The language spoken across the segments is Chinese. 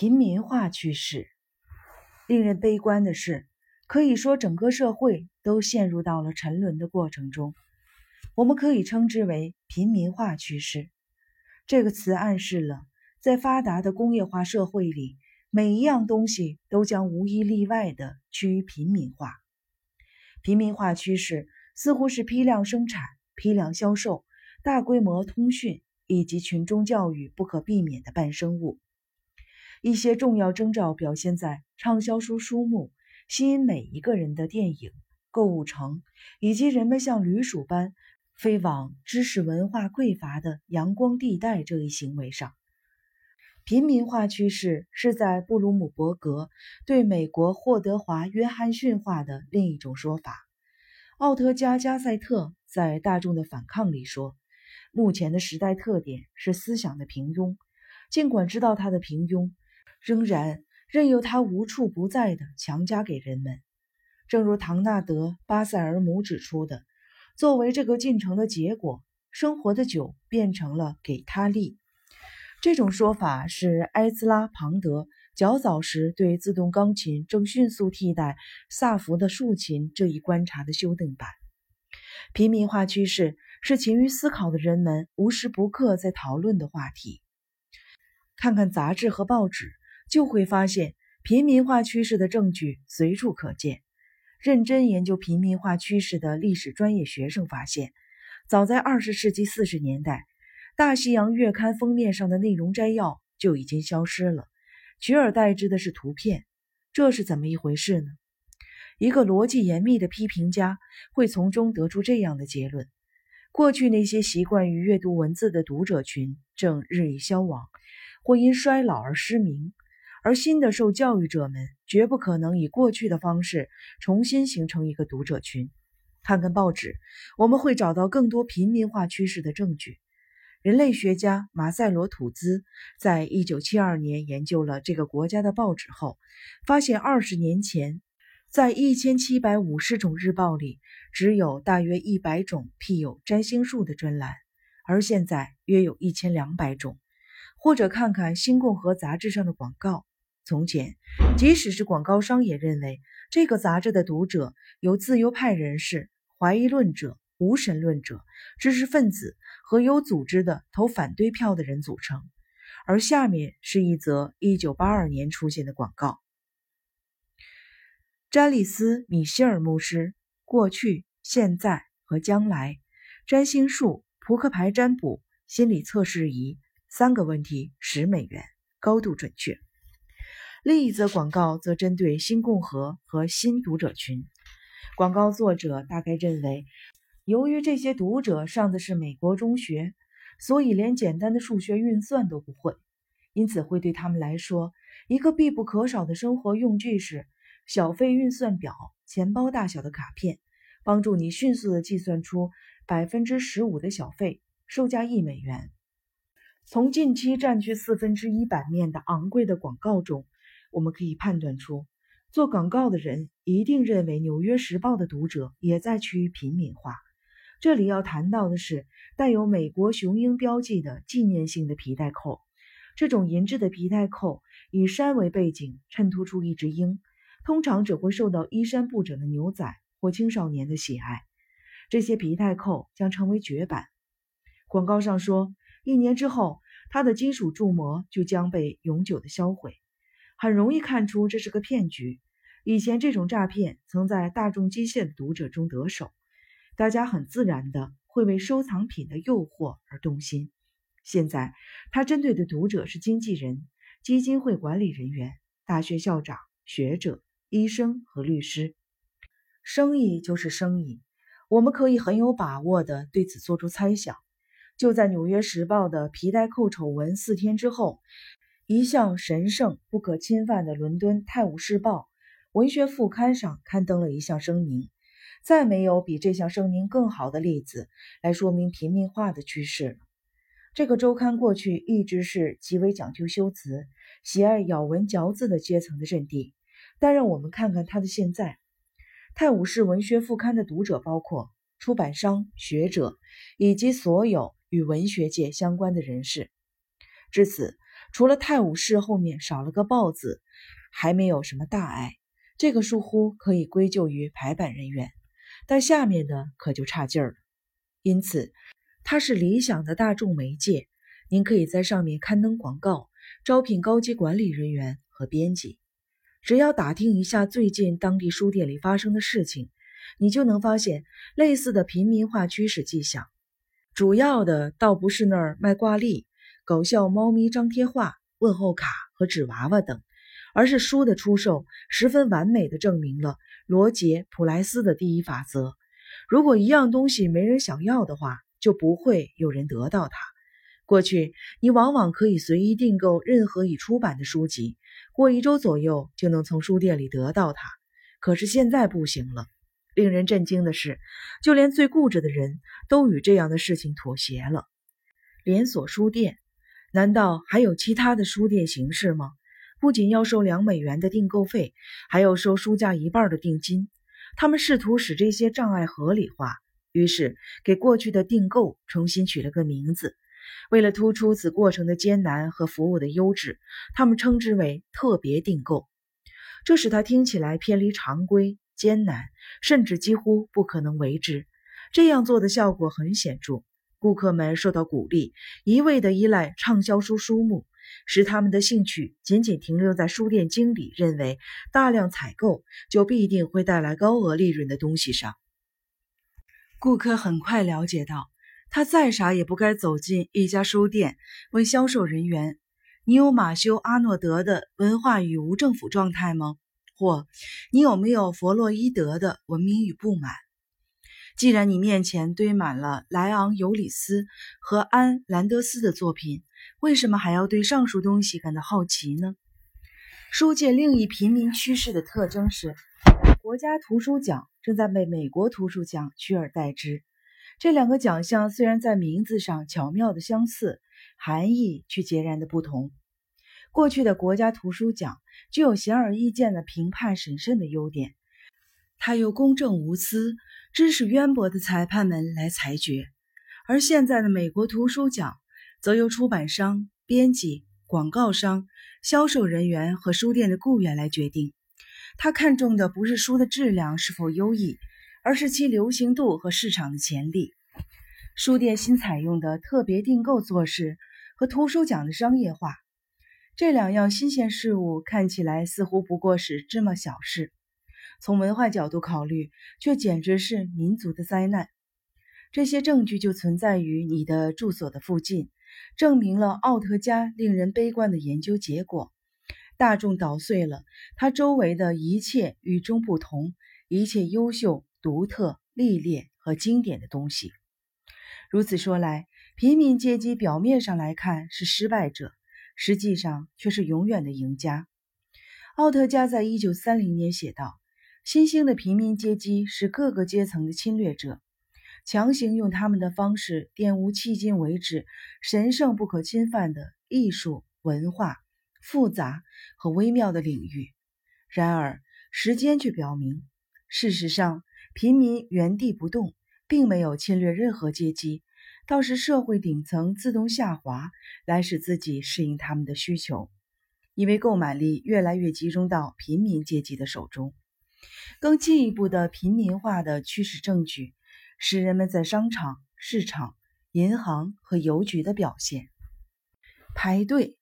平民化趋势。令人悲观的是，可以说整个社会都陷入到了沉沦的过程中。我们可以称之为平民化趋势。这个词暗示了，在发达的工业化社会里，每一样东西都将无一例外地趋于平民化。平民化趋势似乎是批量生产、批量销售、大规模通讯以及群众教育不可避免的伴生物。一些重要征兆表现在畅销书书目、吸引每一个人的电影、购物城，以及人们像旅鼠般飞往知识文化匮乏的阳光地带这一行为上。平民化趋势是在布鲁姆伯格对美国霍德华·约翰逊化的另一种说法。奥特加·加塞特在《大众的反抗》里说：“目前的时代特点是思想的平庸，尽管知道它的平庸。”仍然任由他无处不在地强加给人们，正如唐纳德·巴塞尔姆指出的，作为这个进程的结果，生活的酒变成了给他力。这种说法是埃兹拉·庞德较早时对自动钢琴正迅速替代萨福的竖琴这一观察的修订版。平民化趋势是勤于思考的人们无时不刻在讨论的话题。看看杂志和报纸。就会发现平民化趋势的证据随处可见。认真研究平民化趋势的历史专业学生发现，早在二十世纪四十年代，《大西洋月刊》封面上的内容摘要就已经消失了，取而代之的是图片。这是怎么一回事呢？一个逻辑严密的批评家会从中得出这样的结论：过去那些习惯于阅读文字的读者群正日益消亡，或因衰老而失明。而新的受教育者们绝不可能以过去的方式重新形成一个读者群。看看报纸，我们会找到更多平民化趋势的证据。人类学家马塞罗·土兹在一九七二年研究了这个国家的报纸后，发现二十年前，在一千七百五十种日报里，只有大约一百种辟有占星术的专栏，而现在约有一千两百种。或者看看《新共和》杂志上的广告。从前，即使是广告商也认为这个杂志的读者由自由派人士、怀疑论者、无神论者、知识分子和有组织的投反对票的人组成。而下面是一则1982年出现的广告：詹里斯·米歇尔牧师，过去、现在和将来，占星术、扑克牌占卜、心理测试仪，三个问题，十美元，高度准确。另一则广告则针对新共和和新读者群。广告作者大概认为，由于这些读者上的是美国中学，所以连简单的数学运算都不会，因此会对他们来说，一个必不可少的生活用具是小费运算表、钱包大小的卡片，帮助你迅速地计算出百分之十五的小费，售价一美元。从近期占据四分之一版面的昂贵的广告中。我们可以判断出，做广告的人一定认为《纽约时报》的读者也在趋于平民化。这里要谈到的是带有美国雄鹰标记的纪念性的皮带扣。这种银质的皮带扣以山为背景，衬托出一只鹰，通常只会受到衣衫不整的牛仔或青少年的喜爱。这些皮带扣将成为绝版。广告上说，一年之后，它的金属铸模就将被永久的销毁。很容易看出这是个骗局。以前这种诈骗曾在大众机械读者中得手，大家很自然的会为收藏品的诱惑而动心。现在，他针对的读者是经纪人、基金会管理人员、大学校长、学者、医生和律师。生意就是生意，我们可以很有把握的对此做出猜想。就在《纽约时报》的皮带扣丑闻四天之后。一向神圣不可侵犯的伦敦《泰晤士报》文学副刊上刊登了一项声明，再没有比这项声明更好的例子来说明平民化的趋势了。这个周刊过去一直是极为讲究修辞、喜爱咬文嚼字的阶层的阵地，但让我们看看它的现在。泰晤士文学副刊的读者包括出版商、学者以及所有与文学界相关的人士。至此。除了泰晤士后面少了个豹字，还没有什么大碍。这个疏忽可以归咎于排版人员，但下面的可就差劲儿了。因此，它是理想的大众媒介。您可以在上面刊登广告，招聘高级管理人员和编辑。只要打听一下最近当地书店里发生的事情，你就能发现类似的平民化趋势迹象。主要的倒不是那儿卖挂历、搞笑猫咪张贴画、问候卡和纸娃娃等，而是书的出售十分完美的证明了罗杰·普莱斯的第一法则：如果一样东西没人想要的话，就不会有人得到它。过去，你往往可以随意订购任何已出版的书籍，过一周左右就能从书店里得到它。可是现在不行了。令人震惊的是，就连最固执的人都与这样的事情妥协了。连锁书店，难道还有其他的书店形式吗？不仅要收两美元的订购费，还要收书价一半的定金。他们试图使这些障碍合理化，于是给过去的订购重新取了个名字。为了突出此过程的艰难和服务的优质，他们称之为特别订购，这使它听起来偏离常规、艰难，甚至几乎不可能为之。这样做的效果很显著，顾客们受到鼓励，一味地依赖畅销书书目，使他们的兴趣仅仅停留在书店经理认为大量采购就必定会带来高额利润的东西上。顾客很快了解到。他再傻也不该走进一家书店，问销售人员：“你有马修·阿诺德的《文化与无政府状态》吗？”或“你有没有弗洛伊德的《文明与不满》？”既然你面前堆满了莱昂·尤里斯和安·兰德斯的作品，为什么还要对上述东西感到好奇呢？书界另一平民趋势的特征是，国家图书奖正在被美国图书奖取而代之。这两个奖项虽然在名字上巧妙的相似，含义却截然的不同。过去的国家图书奖具有显而易见的评判审慎的优点，它又公正无私、知识渊博的裁判们来裁决；而现在的美国图书奖则由出版商、编辑、广告商、销售人员和书店的雇员来决定。他看重的不是书的质量是否优异。而是其流行度和市场的潜力。书店新采用的特别订购做事和图书奖的商业化，这两样新鲜事物看起来似乎不过是芝麻小事，从文化角度考虑，却简直是民族的灾难。这些证据就存在于你的住所的附近，证明了奥特加令人悲观的研究结果：大众捣碎了他周围的一切与众不同，一切优秀。独特、历练和经典的东西。如此说来，平民阶级表面上来看是失败者，实际上却是永远的赢家。奥特加在一九三零年写道：“新兴的平民阶级是各个阶层的侵略者，强行用他们的方式玷污迄今为止神圣不可侵犯的艺术、文化、复杂和微妙的领域。”然而，时间却表明，事实上。平民原地不动，并没有侵略任何阶级，倒是社会顶层自动下滑，来使自己适应他们的需求，因为购买力越来越集中到平民阶级的手中。更进一步的平民化的趋势证据，是人们在商场、市场、银行和邮局的表现。排队，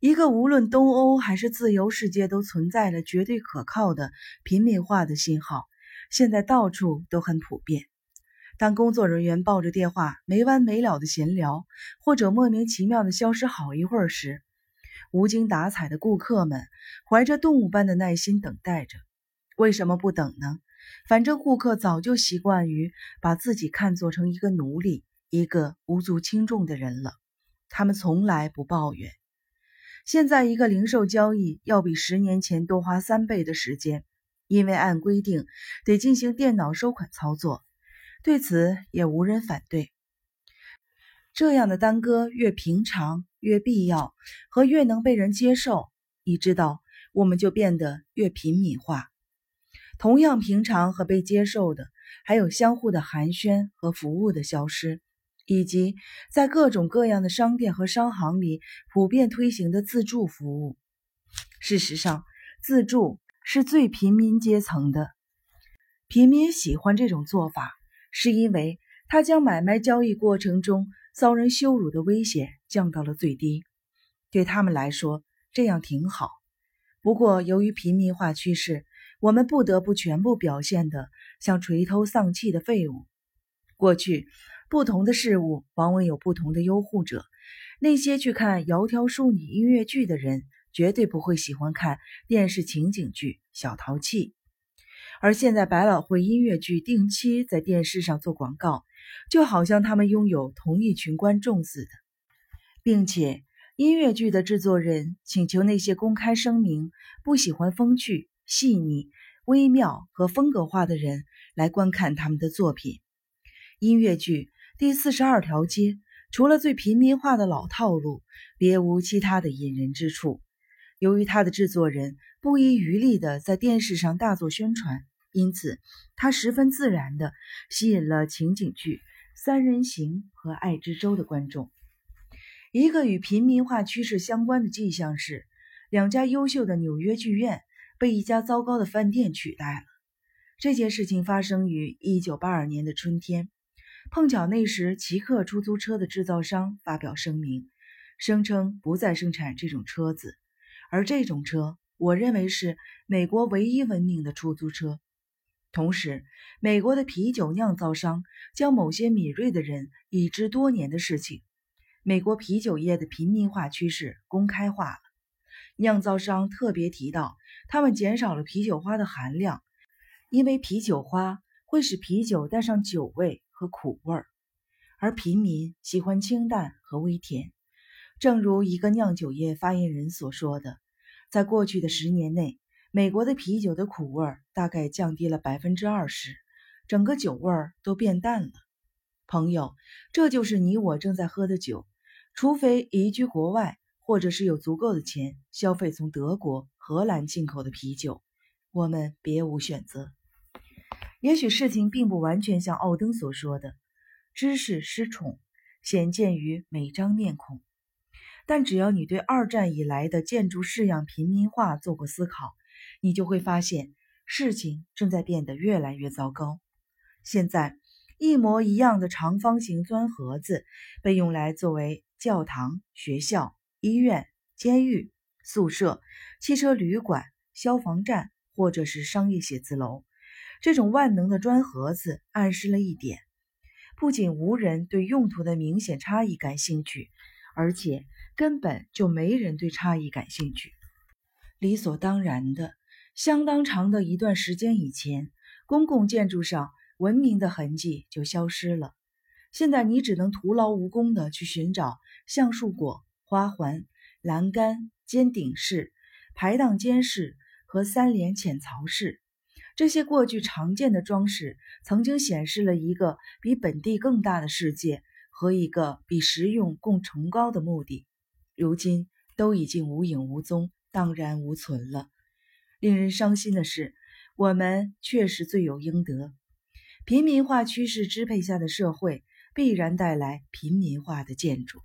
一个无论东欧还是自由世界都存在着绝对可靠的平民化的信号。现在到处都很普遍。当工作人员抱着电话没完没了的闲聊，或者莫名其妙的消失好一会儿时，无精打采的顾客们怀着动物般的耐心等待着。为什么不等呢？反正顾客早就习惯于把自己看作成一个奴隶，一个无足轻重的人了。他们从来不抱怨。现在一个零售交易要比十年前多花三倍的时间。因为按规定得进行电脑收款操作，对此也无人反对。这样的耽搁越平常、越必要和越能被人接受，你知道，我们就变得越平民化。同样平常和被接受的，还有相互的寒暄和服务的消失，以及在各种各样的商店和商行里普遍推行的自助服务。事实上，自助是最平民阶层的。平民喜欢这种做法，是因为它将买卖交易过程中遭人羞辱的危险降到了最低。对他们来说，这样挺好。不过，由于平民化趋势，我们不得不全部表现得像垂头丧气的废物。过去，不同的事物往往有不同的拥护者。那些去看窈窕淑女音乐剧的人，绝对不会喜欢看电视情景剧小淘气。而现在，百老汇音乐剧定期在电视上做广告，就好像他们拥有同一群观众似的，并且。音乐剧的制作人请求那些公开声明不喜欢风趣、细腻、微妙和风格化的人来观看他们的作品。音乐剧《第四十二条街》除了最平民化的老套路，别无其他的引人之处。由于他的制作人不遗余力地在电视上大做宣传，因此他十分自然地吸引了情景剧《三人行》和《爱之舟》的观众。一个与平民化趋势相关的迹象是，两家优秀的纽约剧院被一家糟糕的饭店取代了。这件事情发生于1982年的春天，碰巧那时奇克出租车的制造商发表声明，声称不再生产这种车子，而这种车，我认为是美国唯一文明的出租车。同时，美国的啤酒酿造商将某些敏锐的人已知多年的事情。美国啤酒业的平民化趋势公开化了。酿造商特别提到，他们减少了啤酒花的含量，因为啤酒花会使啤酒带上酒味和苦味儿，而平民喜欢清淡和微甜。正如一个酿酒业发言人所说的，在过去的十年内，美国的啤酒的苦味大概降低了百分之二十，整个酒味儿都变淡了。朋友，这就是你我正在喝的酒。除非移居国外，或者是有足够的钱消费从德国、荷兰进口的啤酒，我们别无选择。也许事情并不完全像奥登所说的“知识失宠，显见于每张面孔”，但只要你对二战以来的建筑式样平民化做过思考，你就会发现事情正在变得越来越糟糕。现在，一模一样的长方形砖盒子被用来作为。教堂、学校、医院、监狱、宿舍、汽车旅馆、消防站，或者是商业写字楼，这种万能的砖盒子暗示了一点：不仅无人对用途的明显差异感兴趣，而且根本就没人对差异感兴趣。理所当然的，相当长的一段时间以前，公共建筑上文明的痕迹就消失了。现在你只能徒劳无功地去寻找橡树果、花环、栏杆、尖顶式、排档间式和三联浅槽式这些过去常见的装饰，曾经显示了一个比本地更大的世界和一个比实用更崇高的目的，如今都已经无影无踪、荡然无存了。令人伤心的是，我们确实罪有应得。平民化趋势支配下的社会。必然带来平民化的建筑。